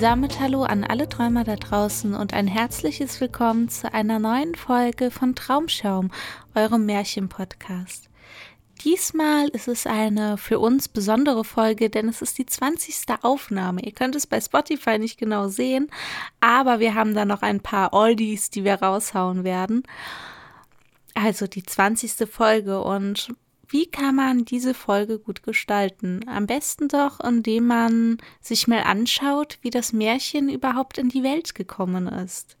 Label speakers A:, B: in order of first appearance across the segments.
A: Damit hallo an alle Träumer da draußen und ein herzliches Willkommen zu einer neuen Folge von Traumschaum, eurem Märchenpodcast. Diesmal ist es eine für uns besondere Folge, denn es ist die 20. Aufnahme. Ihr könnt es bei Spotify nicht genau sehen, aber wir haben da noch ein paar Oldies, die wir raushauen werden. Also die 20. Folge und wie kann man diese Folge gut gestalten? Am besten doch, indem man sich mal anschaut, wie das Märchen überhaupt in die Welt gekommen ist.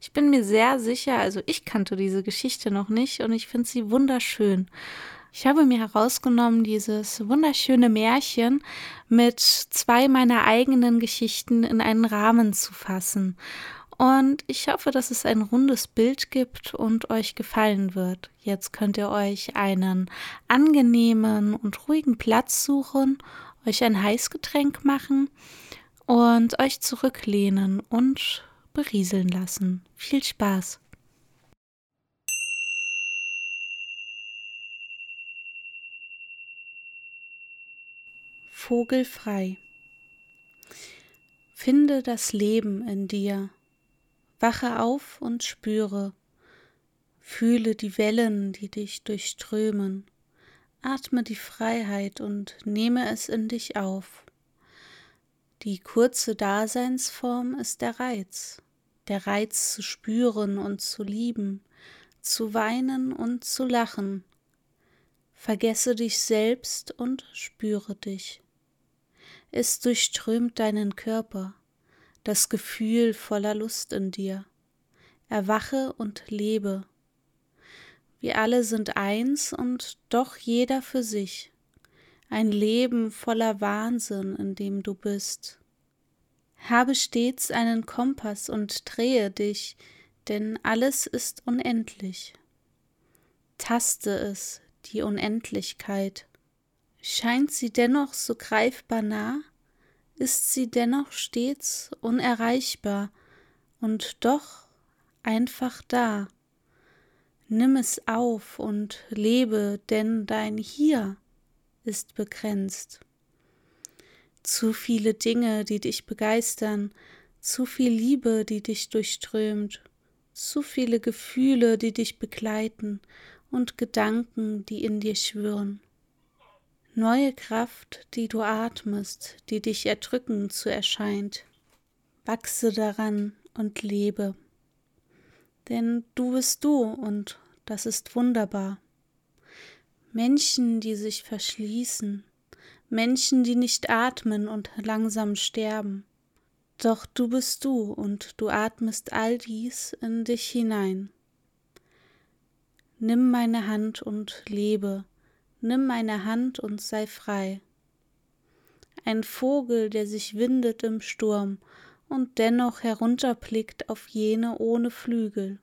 A: Ich bin mir sehr sicher, also ich kannte diese Geschichte noch nicht und ich finde sie wunderschön. Ich habe mir herausgenommen, dieses wunderschöne Märchen mit zwei meiner eigenen Geschichten in einen Rahmen zu fassen. Und ich hoffe, dass es ein rundes Bild gibt und euch gefallen wird. Jetzt könnt ihr euch einen angenehmen und ruhigen Platz suchen, euch ein Heißgetränk machen und euch zurücklehnen und berieseln lassen. Viel Spaß! Vogelfrei. Finde das Leben in dir Wache auf und spüre, fühle die Wellen, die dich durchströmen, atme die Freiheit und nehme es in dich auf. Die kurze Daseinsform ist der Reiz, der Reiz zu spüren und zu lieben, zu weinen und zu lachen. Vergesse dich selbst und spüre dich. Es durchströmt deinen Körper, das Gefühl voller Lust in dir. Erwache und lebe. Wir alle sind eins und doch jeder für sich. Ein Leben voller Wahnsinn, in dem du bist. Habe stets einen Kompass und drehe dich, denn alles ist unendlich. Taste es, die Unendlichkeit. Scheint sie dennoch so greifbar nah? Ist sie dennoch stets unerreichbar und doch einfach da. Nimm es auf und lebe, denn dein Hier ist begrenzt. Zu viele Dinge, die dich begeistern, zu viel Liebe, die dich durchströmt, zu viele Gefühle, die dich begleiten und Gedanken, die in dir schwören neue Kraft, die du atmest, die dich erdrückend zu erscheint. Wachse daran und lebe. Denn du bist du und das ist wunderbar. Menschen, die sich verschließen, Menschen, die nicht atmen und langsam sterben. Doch du bist du und du atmest all dies in dich hinein. Nimm meine Hand und lebe, nimm meine Hand und sei frei. Ein Vogel, der sich windet im Sturm und dennoch herunterblickt auf jene ohne Flügel.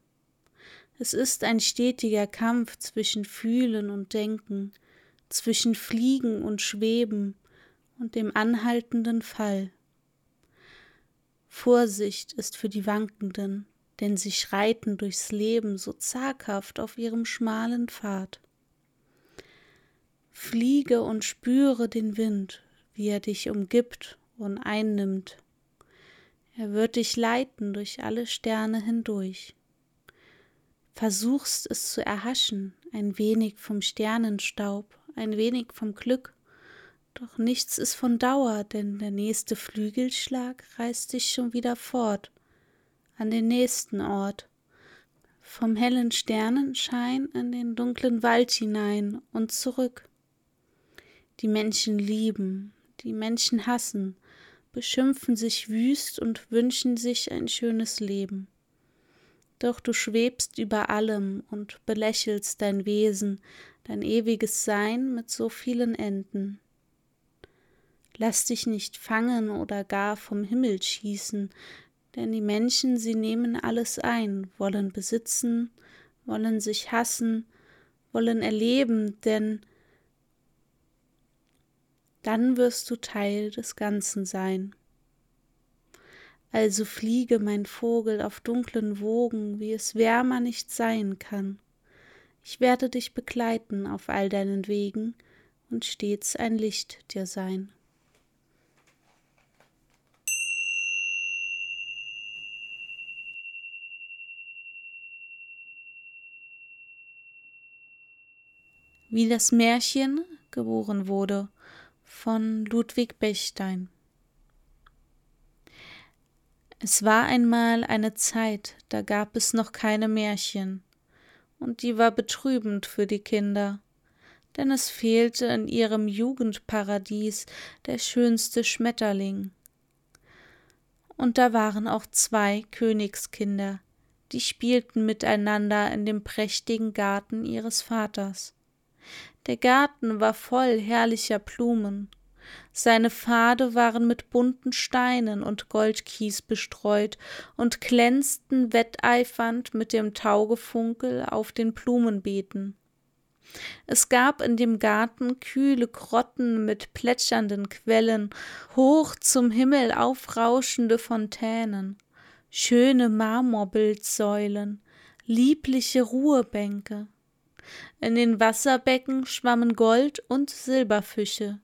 A: Es ist ein stetiger Kampf zwischen Fühlen und Denken, zwischen Fliegen und Schweben und dem anhaltenden Fall. Vorsicht ist für die Wankenden, denn sie schreiten durchs Leben so zaghaft auf ihrem schmalen Pfad. Fliege und spüre den Wind, wie er dich umgibt und einnimmt. Er wird dich leiten durch alle Sterne hindurch. Versuchst es zu erhaschen, ein wenig vom Sternenstaub, ein wenig vom Glück, doch nichts ist von Dauer, denn der nächste Flügelschlag reißt dich schon wieder fort, an den nächsten Ort, vom hellen Sternenschein in den dunklen Wald hinein und zurück. Die Menschen lieben, die Menschen hassen, beschimpfen sich wüst und wünschen sich ein schönes Leben. Doch du schwebst über allem und belächelst dein Wesen, dein ewiges Sein mit so vielen Enden. Lass dich nicht fangen oder gar vom Himmel schießen, denn die Menschen, sie nehmen alles ein, wollen besitzen, wollen sich hassen, wollen erleben, denn dann wirst du Teil des Ganzen sein. Also fliege, mein Vogel, auf dunklen Wogen, wie es wärmer nicht sein kann. Ich werde dich begleiten auf all deinen Wegen und stets ein Licht dir sein. Wie das Märchen geboren wurde von Ludwig Bechstein. Es war einmal eine Zeit, da gab es noch keine Märchen, und die war betrübend für die Kinder, denn es fehlte in ihrem Jugendparadies der schönste Schmetterling. Und da waren auch zwei Königskinder, die spielten miteinander in dem prächtigen Garten ihres Vaters. Der Garten war voll herrlicher Blumen. Seine Pfade waren mit bunten Steinen und Goldkies bestreut und glänzten wetteifernd mit dem Taugefunkel auf den Blumenbeeten. Es gab in dem Garten kühle Grotten mit plätschernden Quellen, hoch zum Himmel aufrauschende Fontänen, schöne Marmorbildsäulen, liebliche Ruhebänke. In den Wasserbecken schwammen Gold- und Silberfische.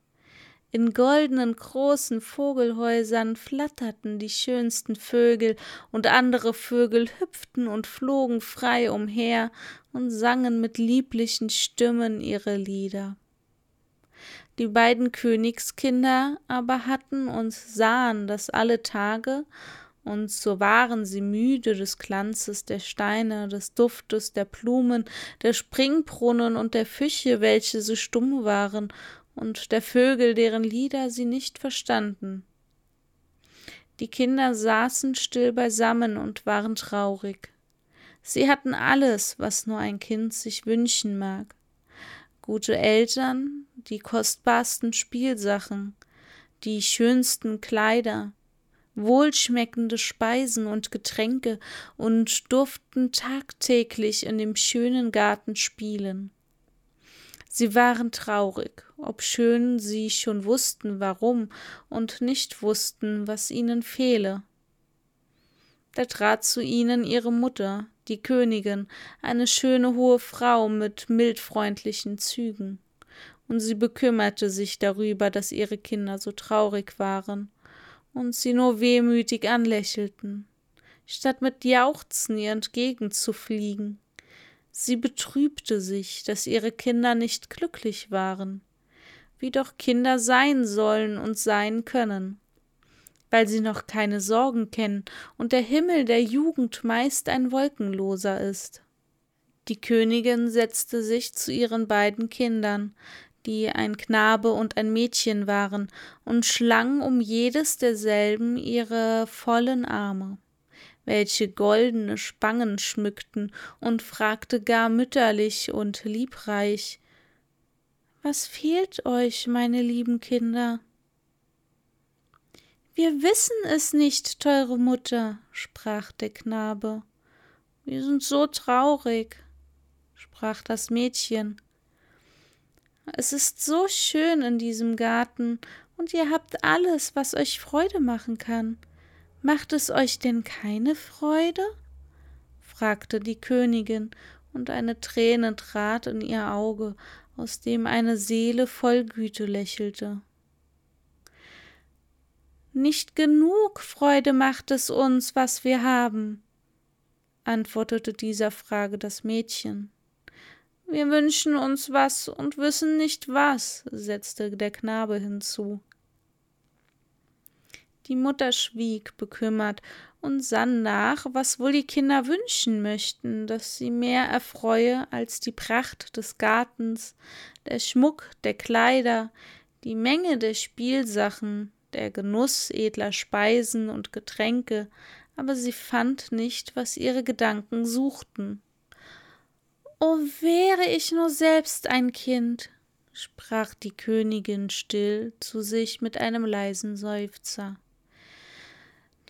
A: In goldenen großen Vogelhäusern flatterten die schönsten Vögel, und andere Vögel hüpften und flogen frei umher und sangen mit lieblichen Stimmen ihre Lieder. Die beiden Königskinder aber hatten und sahen das alle Tage und so waren sie müde des Glanzes der Steine, des Duftes der Blumen, der Springbrunnen und der Fische, welche so stumm waren, und der Vögel, deren Lieder sie nicht verstanden. Die Kinder saßen still beisammen und waren traurig. Sie hatten alles, was nur ein Kind sich wünschen mag. Gute Eltern, die kostbarsten Spielsachen, die schönsten Kleider, wohlschmeckende Speisen und Getränke und durften tagtäglich in dem schönen Garten spielen. Sie waren traurig, obschön sie schon wussten, warum und nicht wussten, was ihnen fehle. Da trat zu ihnen ihre Mutter, die Königin, eine schöne hohe Frau mit mildfreundlichen Zügen, und sie bekümmerte sich darüber, dass ihre Kinder so traurig waren und sie nur wehmütig anlächelten, statt mit Jauchzen ihr entgegenzufliegen. Sie betrübte sich, dass ihre Kinder nicht glücklich waren, wie doch Kinder sein sollen und sein können, weil sie noch keine Sorgen kennen und der Himmel der Jugend meist ein wolkenloser ist. Die Königin setzte sich zu ihren beiden Kindern, die ein Knabe und ein Mädchen waren, und schlang um jedes derselben ihre vollen Arme, welche goldene Spangen schmückten, und fragte gar mütterlich und liebreich Was fehlt euch, meine lieben Kinder? Wir wissen es nicht, teure Mutter, sprach der Knabe. Wir sind so traurig, sprach das Mädchen. Es ist so schön in diesem Garten, und ihr habt alles, was euch Freude machen kann. Macht es euch denn keine Freude? fragte die Königin, und eine Träne trat in ihr Auge, aus dem eine Seele voll Güte lächelte. Nicht genug Freude macht es uns, was wir haben, antwortete dieser Frage das Mädchen. Wir wünschen uns was und wissen nicht was, setzte der Knabe hinzu. Die Mutter schwieg bekümmert und sann nach, was wohl die Kinder wünschen möchten, das sie mehr erfreue als die Pracht des Gartens, der Schmuck der Kleider, die Menge der Spielsachen, der Genuss edler Speisen und Getränke, aber sie fand nicht, was ihre Gedanken suchten. O wäre ich nur selbst ein Kind, sprach die Königin still zu sich mit einem leisen Seufzer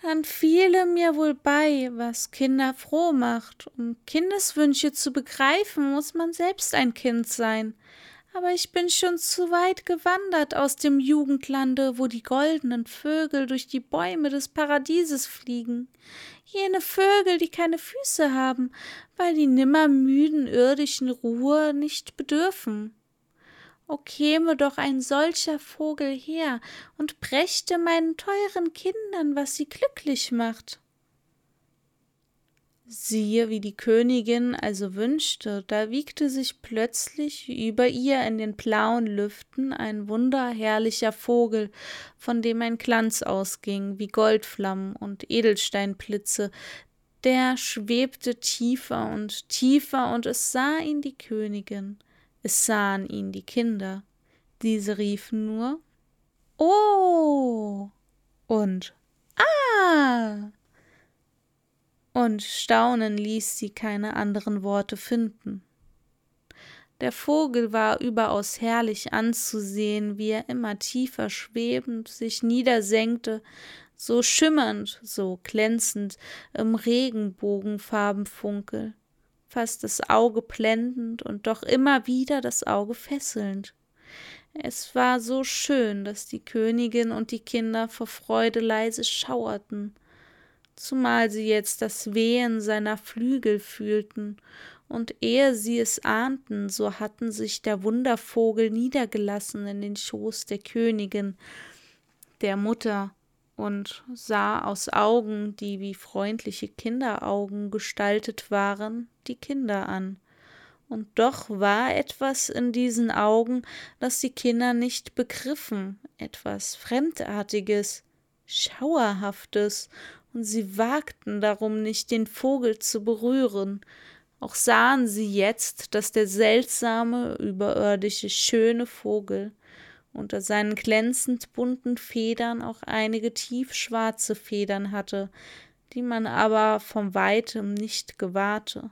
A: dann fiele mir wohl bei, was Kinder froh macht. Um Kindeswünsche zu begreifen, muss man selbst ein Kind sein. Aber ich bin schon zu weit gewandert aus dem Jugendlande, wo die goldenen Vögel durch die Bäume des Paradieses fliegen. Jene Vögel, die keine Füße haben, weil die nimmermüden irdischen Ruhe nicht bedürfen. O käme doch ein solcher Vogel her und brächte meinen teuren Kindern, was sie glücklich macht. Siehe, wie die Königin also wünschte, da wiegte sich plötzlich über ihr in den blauen Lüften ein wunderherrlicher Vogel, von dem ein Glanz ausging, wie Goldflammen und Edelsteinblitze, der schwebte tiefer und tiefer, und es sah ihn die Königin es sahen ihn die Kinder. Diese riefen nur Oh und Ah. Und Staunen ließ sie keine anderen Worte finden. Der Vogel war überaus herrlich anzusehen, wie er immer tiefer schwebend sich niedersenkte, so schimmernd, so glänzend im Regenbogenfarbenfunkel fast das Auge blendend und doch immer wieder das Auge fesselnd. Es war so schön, dass die Königin und die Kinder vor Freude leise schauerten, zumal sie jetzt das Wehen seiner Flügel fühlten, und ehe sie es ahnten, so hatten sich der Wundervogel niedergelassen in den Schoß der Königin, der Mutter, und sah aus Augen, die wie freundliche Kinderaugen gestaltet waren, die Kinder an. Und doch war etwas in diesen Augen, das die Kinder nicht begriffen, etwas Fremdartiges, Schauerhaftes, und sie wagten darum nicht, den Vogel zu berühren. Auch sahen sie jetzt, dass der seltsame, überirdische, schöne Vogel unter seinen glänzend bunten Federn auch einige tiefschwarze Federn hatte, die man aber vom weitem nicht gewahrte.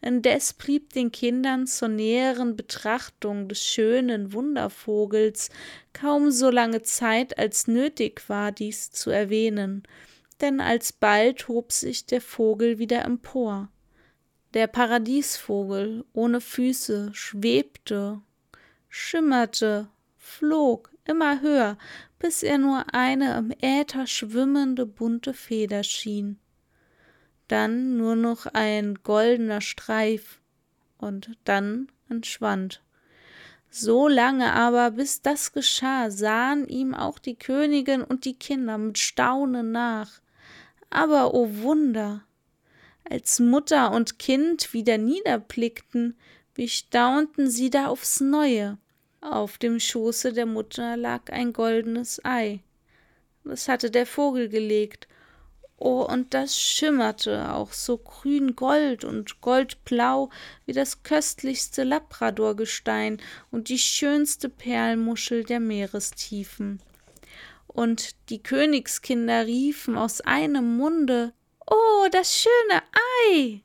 A: Indes blieb den Kindern zur näheren Betrachtung des schönen Wundervogels kaum so lange Zeit, als nötig war, dies zu erwähnen, denn alsbald hob sich der Vogel wieder empor. Der Paradiesvogel ohne Füße schwebte, schimmerte flog immer höher, bis er nur eine im Äther schwimmende bunte Feder schien. Dann nur noch ein goldener Streif und dann entschwand. So lange aber, bis das geschah, sahen ihm auch die Königin und die Kinder mit Staunen nach. Aber o oh Wunder! Als Mutter und Kind wieder niederblickten, wie staunten sie da aufs Neue. Auf dem Schoße der Mutter lag ein goldenes Ei. Das hatte der Vogel gelegt. Oh, und das schimmerte auch so grün Gold und goldblau wie das köstlichste Labradorgestein und die schönste Perlmuschel der Meerestiefen. Und die Königskinder riefen aus einem Munde Oh, das schöne Ei.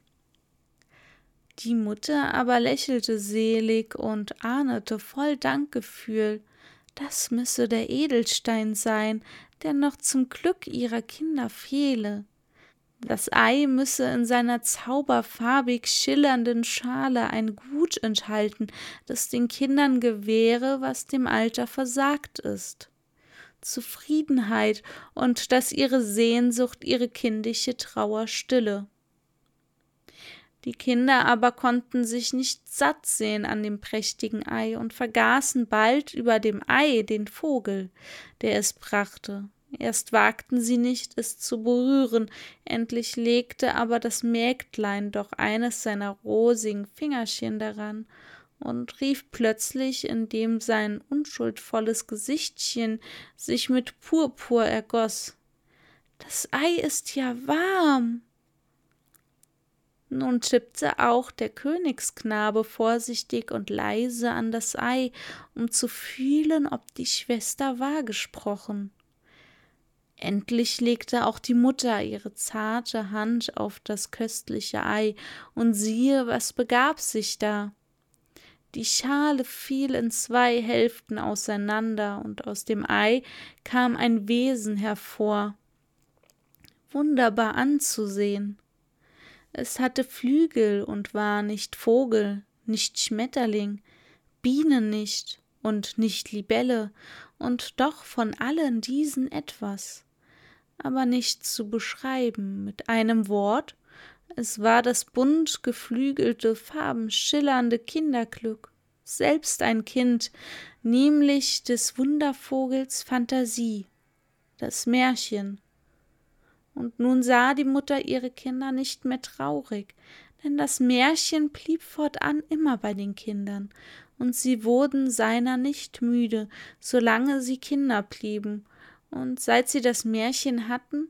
A: Die Mutter aber lächelte selig und ahnete voll Dankgefühl, das müsse der Edelstein sein, der noch zum Glück ihrer Kinder fehle. Das Ei müsse in seiner zauberfarbig schillernden Schale ein Gut enthalten, das den Kindern gewähre, was dem Alter versagt ist. Zufriedenheit und dass ihre Sehnsucht ihre kindische Trauer stille. Die Kinder aber konnten sich nicht satt sehen an dem prächtigen Ei und vergaßen bald über dem Ei den Vogel, der es brachte. Erst wagten sie nicht, es zu berühren, endlich legte aber das Mägdlein doch eines seiner rosigen Fingerchen daran und rief plötzlich, indem sein unschuldvolles Gesichtchen sich mit Purpur ergoß Das Ei ist ja warm. Nun tippte auch der Königsknabe vorsichtig und leise an das Ei, um zu fühlen, ob die Schwester wahr gesprochen. Endlich legte auch die Mutter ihre zarte Hand auf das köstliche Ei, und siehe, was begab sich da. Die Schale fiel in zwei Hälften auseinander, und aus dem Ei kam ein Wesen hervor, wunderbar anzusehen. Es hatte Flügel und war nicht Vogel, nicht Schmetterling, Biene nicht und nicht Libelle, und doch von allen diesen etwas, aber nicht zu beschreiben mit einem Wort, es war das bunt geflügelte, farbenschillernde Kinderglück, selbst ein Kind, nämlich des Wundervogels Phantasie, das Märchen, und nun sah die Mutter ihre Kinder nicht mehr traurig, denn das Märchen blieb fortan immer bei den Kindern, und sie wurden seiner nicht müde, solange sie Kinder blieben, und seit sie das Märchen hatten,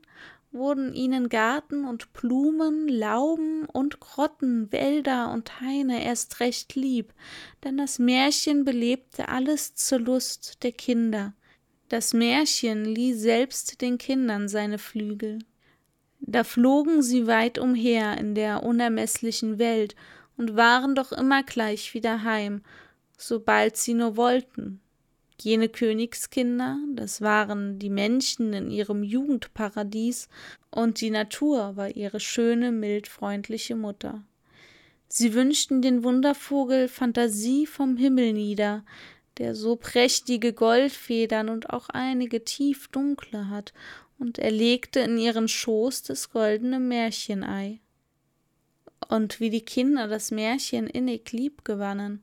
A: wurden ihnen Garten und Blumen, Lauben und Grotten, Wälder und Haine erst recht lieb, denn das Märchen belebte alles zur Lust der Kinder. Das Märchen lieh selbst den Kindern seine Flügel. Da flogen sie weit umher in der unermeßlichen Welt und waren doch immer gleich wieder heim, sobald sie nur wollten. Jene Königskinder, das waren die Menschen in ihrem Jugendparadies, und die Natur war ihre schöne, mild freundliche Mutter. Sie wünschten den Wundervogel Phantasie vom Himmel nieder, der so prächtige Goldfedern und auch einige tief dunkle hat und er legte in ihren Schoß das goldene Märchenei. Und wie die Kinder das Märchen innig lieb gewannen,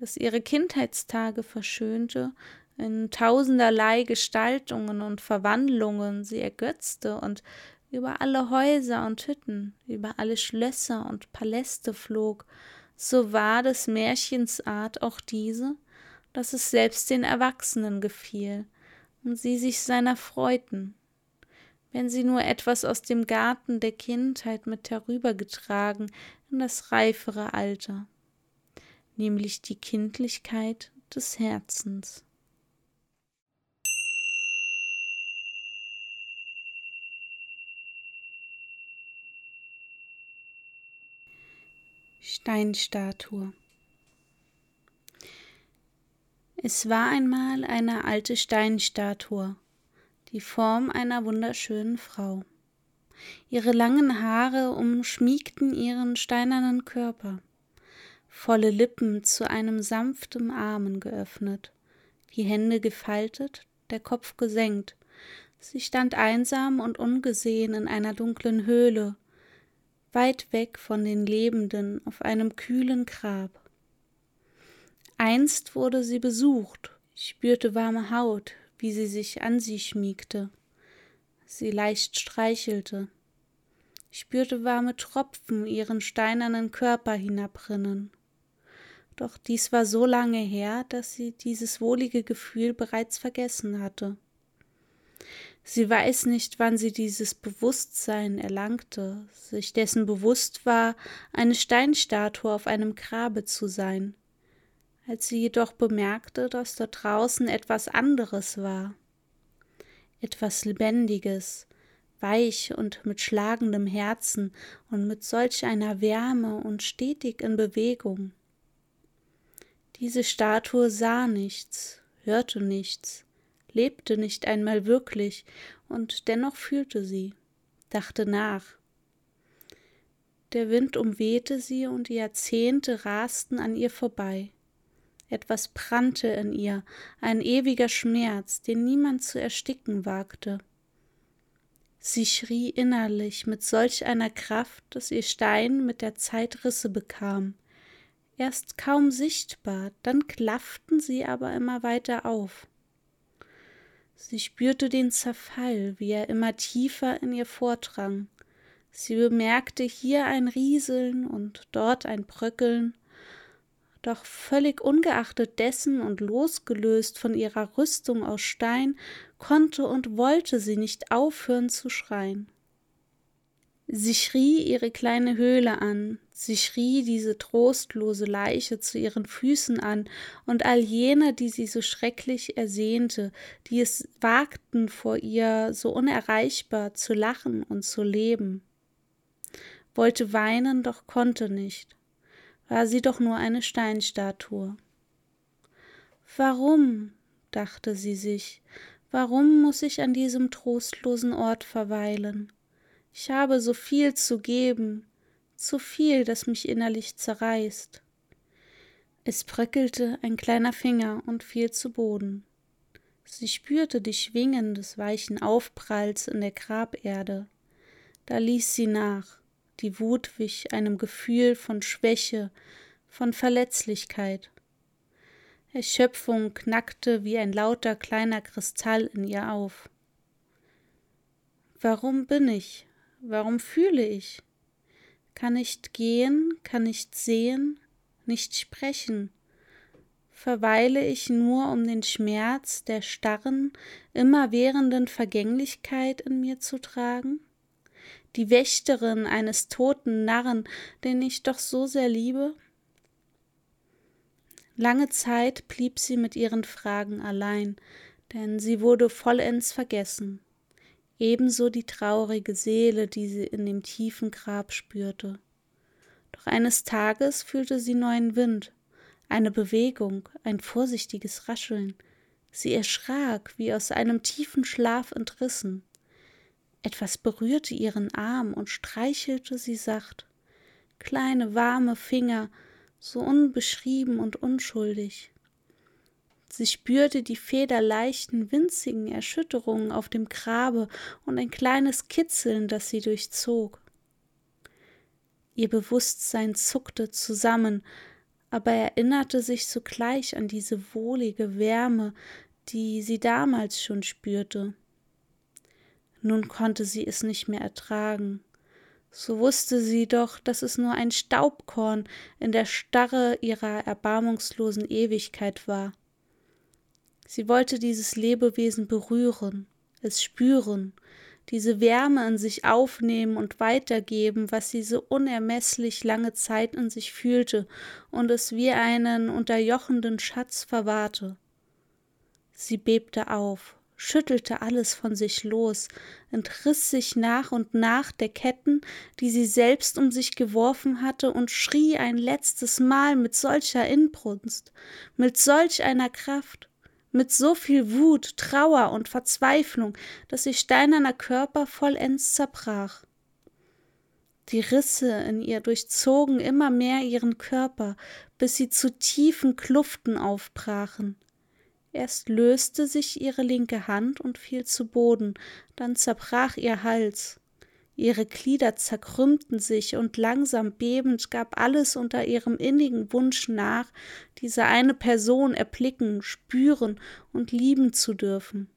A: das ihre Kindheitstage verschönte, in tausenderlei Gestaltungen und Verwandlungen sie ergötzte und über alle Häuser und Hütten, über alle Schlösser und Paläste flog, so war des Märchens Art auch diese, dass es selbst den Erwachsenen gefiel und sie sich seiner freuten. Wenn sie nur etwas aus dem Garten der Kindheit mit herübergetragen in das reifere Alter, nämlich die Kindlichkeit des Herzens. Steinstatue Es war einmal eine alte Steinstatue, die Form einer wunderschönen Frau. Ihre langen Haare umschmiegten ihren steinernen Körper, volle Lippen zu einem sanften Armen geöffnet, die Hände gefaltet, der Kopf gesenkt. Sie stand einsam und ungesehen in einer dunklen Höhle, weit weg von den Lebenden auf einem kühlen Grab. Einst wurde sie besucht, spürte warme Haut, wie sie sich an sie schmiegte, sie leicht streichelte. Ich spürte warme Tropfen ihren steinernen Körper hinabrinnen. Doch dies war so lange her, dass sie dieses wohlige Gefühl bereits vergessen hatte. Sie weiß nicht, wann sie dieses Bewusstsein erlangte, sich dessen bewusst war, eine Steinstatue auf einem Grabe zu sein, als sie jedoch bemerkte, dass dort draußen etwas anderes war, etwas Lebendiges, weich und mit schlagendem Herzen und mit solch einer Wärme und stetig in Bewegung. Diese Statue sah nichts, hörte nichts, lebte nicht einmal wirklich, und dennoch fühlte sie, dachte nach. Der Wind umwehte sie und die Jahrzehnte rasten an ihr vorbei. Etwas brannte in ihr, ein ewiger Schmerz, den niemand zu ersticken wagte. Sie schrie innerlich mit solch einer Kraft, dass ihr Stein mit der Zeit Risse bekam. Erst kaum sichtbar, dann klafften sie aber immer weiter auf. Sie spürte den Zerfall, wie er immer tiefer in ihr vordrang. Sie bemerkte hier ein Rieseln und dort ein Bröckeln, doch völlig ungeachtet dessen und losgelöst von ihrer Rüstung aus Stein, konnte und wollte sie nicht aufhören zu schreien. Sie schrie ihre kleine Höhle an, sie schrie diese trostlose Leiche zu ihren Füßen an, und all jene, die sie so schrecklich ersehnte, die es wagten vor ihr so unerreichbar zu lachen und zu leben. Wollte weinen, doch konnte nicht war sie doch nur eine Steinstatue. Warum, dachte sie sich, warum muss ich an diesem trostlosen Ort verweilen? Ich habe so viel zu geben, zu viel, das mich innerlich zerreißt. Es bröckelte ein kleiner Finger und fiel zu Boden. Sie spürte die Schwingen des weichen Aufpralls in der Graberde. Da ließ sie nach. Die Wut wich einem Gefühl von Schwäche, von Verletzlichkeit. Erschöpfung knackte wie ein lauter kleiner Kristall in ihr auf. Warum bin ich? Warum fühle ich? Kann nicht gehen, kann nicht sehen, nicht sprechen. Verweile ich nur, um den Schmerz der starren, immerwährenden Vergänglichkeit in mir zu tragen? die Wächterin eines toten Narren, den ich doch so sehr liebe? Lange Zeit blieb sie mit ihren Fragen allein, denn sie wurde vollends vergessen, ebenso die traurige Seele, die sie in dem tiefen Grab spürte. Doch eines Tages fühlte sie neuen Wind, eine Bewegung, ein vorsichtiges Rascheln. Sie erschrak, wie aus einem tiefen Schlaf entrissen. Etwas berührte ihren Arm und streichelte sie sacht. Kleine, warme Finger, so unbeschrieben und unschuldig. Sie spürte die federleichten, winzigen Erschütterungen auf dem Grabe und ein kleines Kitzeln, das sie durchzog. Ihr Bewusstsein zuckte zusammen, aber erinnerte sich sogleich an diese wohlige Wärme, die sie damals schon spürte. Nun konnte sie es nicht mehr ertragen. So wusste sie doch, dass es nur ein Staubkorn in der Starre ihrer erbarmungslosen Ewigkeit war. Sie wollte dieses Lebewesen berühren, es spüren, diese Wärme in sich aufnehmen und weitergeben, was sie so unermesslich lange Zeit in sich fühlte und es wie einen unterjochenden Schatz verwahrte. Sie bebte auf, schüttelte alles von sich los, entriss sich nach und nach der Ketten, die sie selbst um sich geworfen hatte, und schrie ein letztes Mal mit solcher Inbrunst, mit solch einer Kraft, mit so viel Wut, Trauer und Verzweiflung, dass ihr steinerner Körper vollends zerbrach. Die Risse in ihr durchzogen immer mehr ihren Körper, bis sie zu tiefen Kluften aufbrachen. Erst löste sich ihre linke Hand und fiel zu Boden, dann zerbrach ihr Hals. Ihre Glieder zerkrümmten sich, und langsam bebend gab alles unter ihrem innigen Wunsch nach, diese eine Person erblicken, spüren und lieben zu dürfen.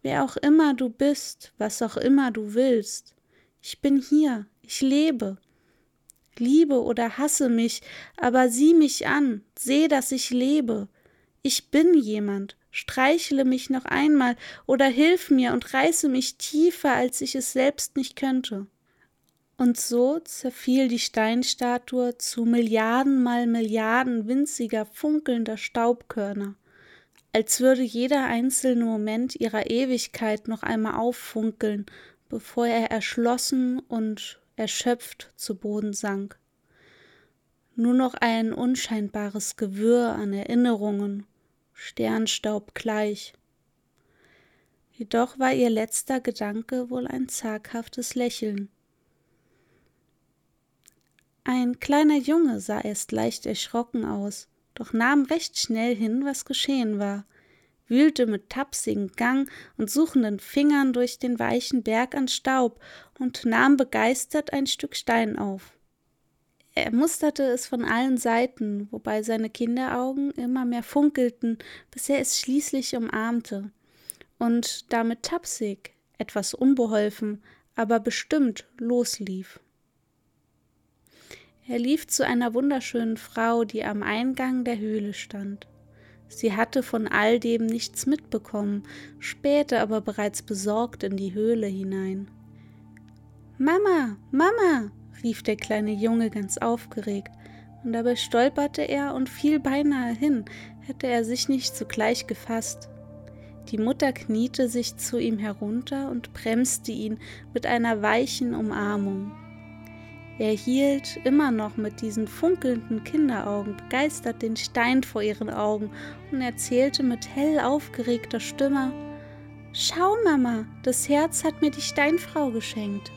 A: Wer auch immer du bist, was auch immer du willst, ich bin hier, ich lebe. Liebe oder hasse mich, aber sieh mich an, seh, dass ich lebe, ich bin jemand, streichle mich noch einmal oder hilf mir und reiße mich tiefer, als ich es selbst nicht könnte. Und so zerfiel die Steinstatue zu Milliarden mal Milliarden winziger, funkelnder Staubkörner, als würde jeder einzelne Moment ihrer Ewigkeit noch einmal auffunkeln, bevor er erschlossen und erschöpft zu Boden sank. Nur noch ein unscheinbares Gewirr an Erinnerungen Sternstaub gleich. Jedoch war ihr letzter Gedanke wohl ein zaghaftes Lächeln. Ein kleiner Junge sah erst leicht erschrocken aus, doch nahm recht schnell hin, was geschehen war. wühlte mit tapsigem Gang und suchenden Fingern durch den weichen Berg an Staub und nahm begeistert ein Stück Stein auf. Er musterte es von allen Seiten, wobei seine Kinderaugen immer mehr funkelten, bis er es schließlich umarmte und damit tapsig, etwas unbeholfen, aber bestimmt loslief. Er lief zu einer wunderschönen Frau, die am Eingang der Höhle stand. Sie hatte von all dem nichts mitbekommen, spähte aber bereits besorgt in die Höhle hinein. Mama, Mama, rief der kleine Junge ganz aufgeregt, und dabei stolperte er und fiel beinahe hin, hätte er sich nicht sogleich gefasst. Die Mutter kniete sich zu ihm herunter und bremste ihn mit einer weichen Umarmung. Er hielt immer noch mit diesen funkelnden Kinderaugen begeistert den Stein vor ihren Augen und erzählte mit hell aufgeregter Stimme Schau, Mama, das Herz hat mir die Steinfrau geschenkt.